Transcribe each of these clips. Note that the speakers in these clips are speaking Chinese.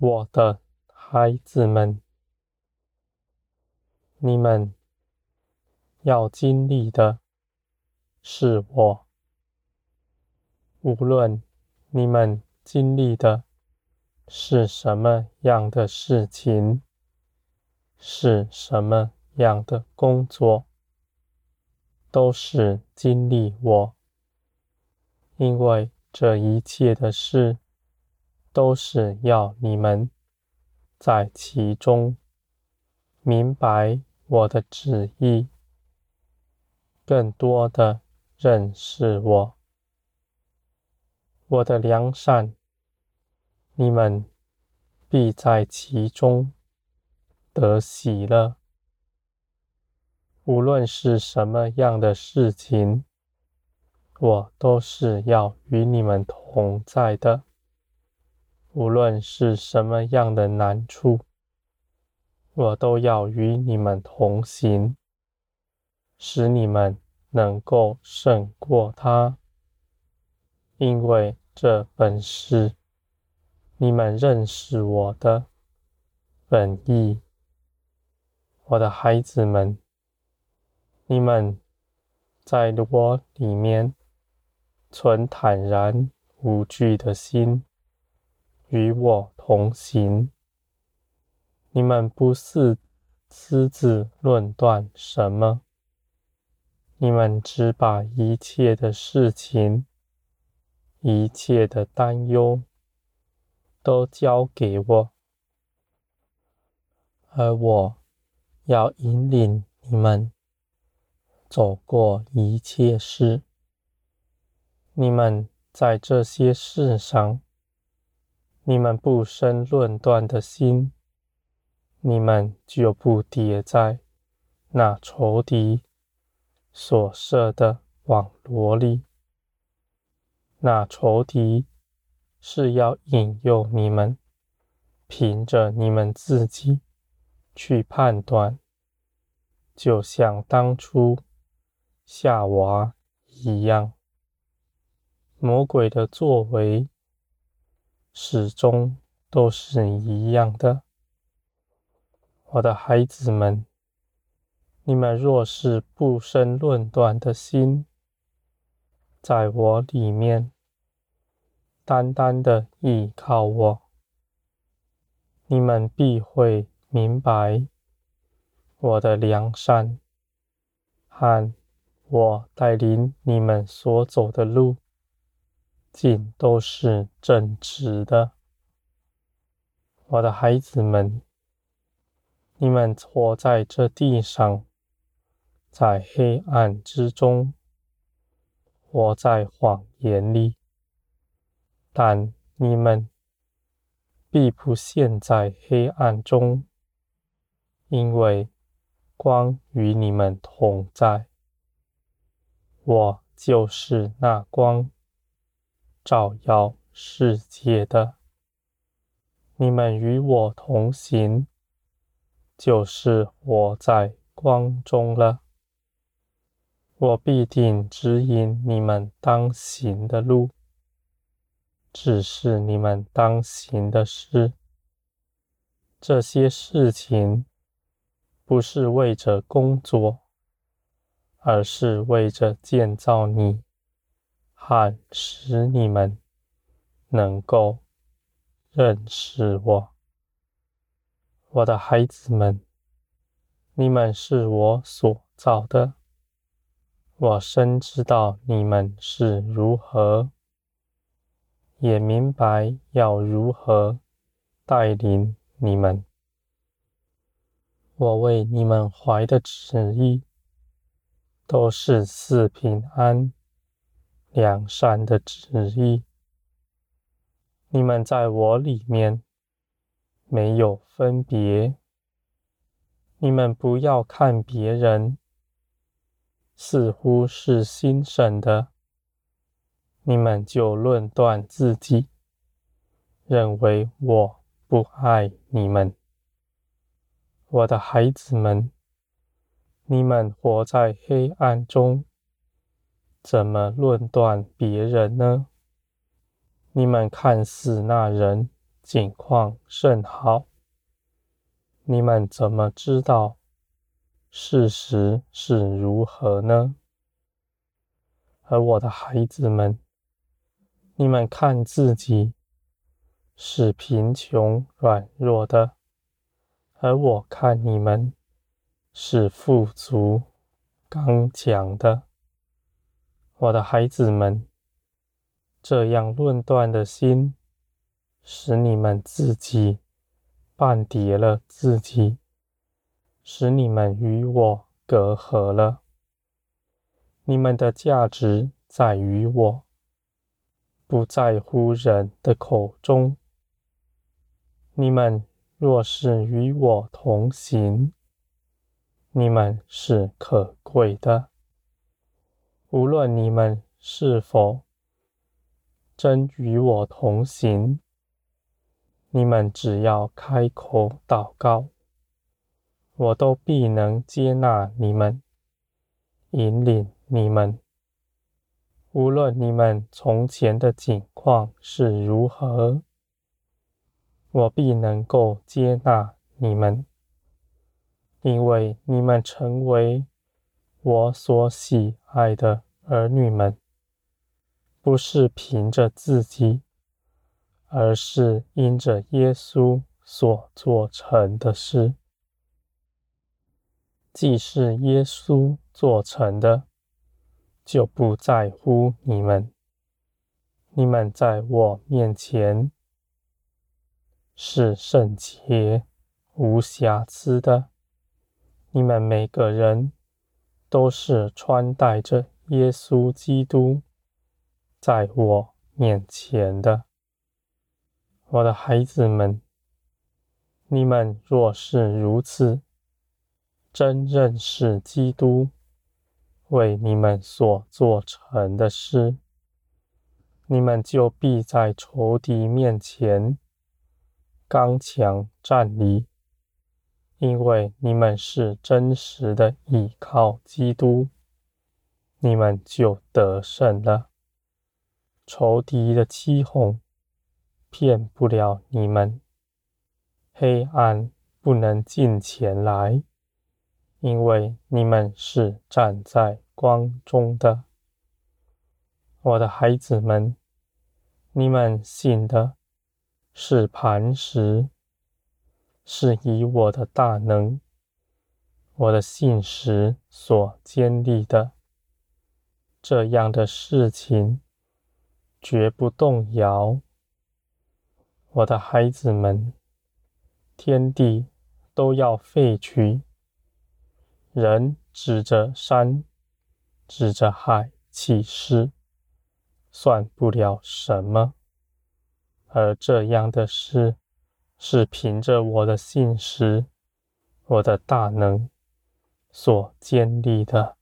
我的孩子们，你们要经历的是我。无论你们经历的是什么样的事情，是什么样的工作，都是经历我，因为这一切的事。都是要你们在其中明白我的旨意，更多的认识我，我的良善，你们必在其中得喜乐。无论是什么样的事情，我都是要与你们同在的。无论是什么样的难处，我都要与你们同行，使你们能够胜过它。因为这本是你们认识我的本意。我的孩子们，你们在我里面存坦然无惧的心。与我同行，你们不是私自论断什么，你们只把一切的事情、一切的担忧都交给我，而我要引领你们走过一切事。你们在这些事上。你们不生论断的心，你们就不跌在那仇敌所设的网罗里。那仇敌是要引诱你们，凭着你们自己去判断，就像当初夏娃一样，魔鬼的作为。始终都是一样的，我的孩子们，你们若是不生论断的心，在我里面单单的依靠我，你们必会明白我的良善和我带领你们所走的路。尽都是正直的，我的孩子们，你们活在这地上，在黑暗之中，活在谎言里，但你们必不陷在黑暗中，因为光与你们同在，我就是那光。照耀世界的，你们与我同行，就是活在光中了。我必定指引你们当行的路，指示你们当行的事。这些事情不是为着工作，而是为着建造你。和使你们能够认识我，我的孩子们，你们是我所造的，我深知道你们是如何，也明白要如何带领你们。我为你们怀的旨意，都是赐平安。良善的旨意，你们在我里面没有分别。你们不要看别人似乎是兴盛的，你们就论断自己，认为我不爱你们。我的孩子们，你们活在黑暗中。怎么论断别人呢？你们看似那人景况甚好。你们怎么知道事实是如何呢？而我的孩子们，你们看自己是贫穷软弱的，而我看你们是富足刚强的。我的孩子们，这样论断的心，使你们自己绊跌了自己，使你们与我隔阂了。你们的价值在于我，不在乎人的口中。你们若是与我同行，你们是可贵的。无论你们是否真与我同行，你们只要开口祷告，我都必能接纳你们，引领你们。无论你们从前的境况是如何，我必能够接纳你们，因为你们成为我所喜爱的儿女们，不是凭着自己，而是因着耶稣所做成的事。既是耶稣做成的，就不在乎你们。你们在我面前是圣洁、无瑕疵的。你们每个人都是穿戴着耶稣基督，在我面前的。我的孩子们，你们若是如此，真认识基督为你们所做成的事，你们就必在仇敌面前刚强站立，因为你们是真实的倚靠基督，你们就得胜了。仇敌的欺哄。骗不了你们，黑暗不能近前来，因为你们是站在光中的。我的孩子们，你们信的是磐石，是以我的大能、我的信实所建立的。这样的事情绝不动摇。我的孩子们，天地都要废去，人指着山、指着海起誓，算不了什么。而这样的事，是凭着我的信实、我的大能所建立的。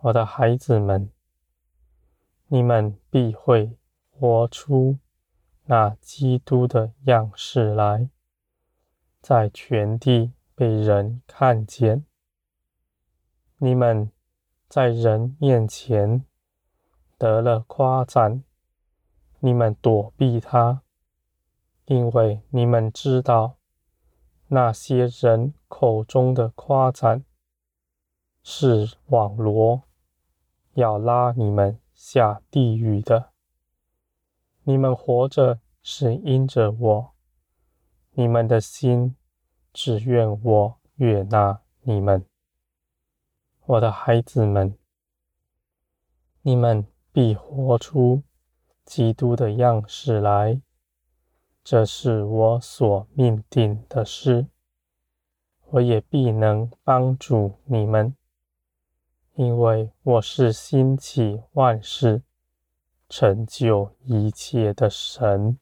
我的孩子们，你们必会活出。那基督的样式来，在全地被人看见。你们在人面前得了夸赞，你们躲避他，因为你们知道那些人口中的夸赞是网罗，要拉你们下地狱的。你们活着是因着我，你们的心只愿我悦纳你们，我的孩子们，你们必活出基督的样式来，这是我所命定的事，我也必能帮助你们，因为我是兴起万事。成就一切的神。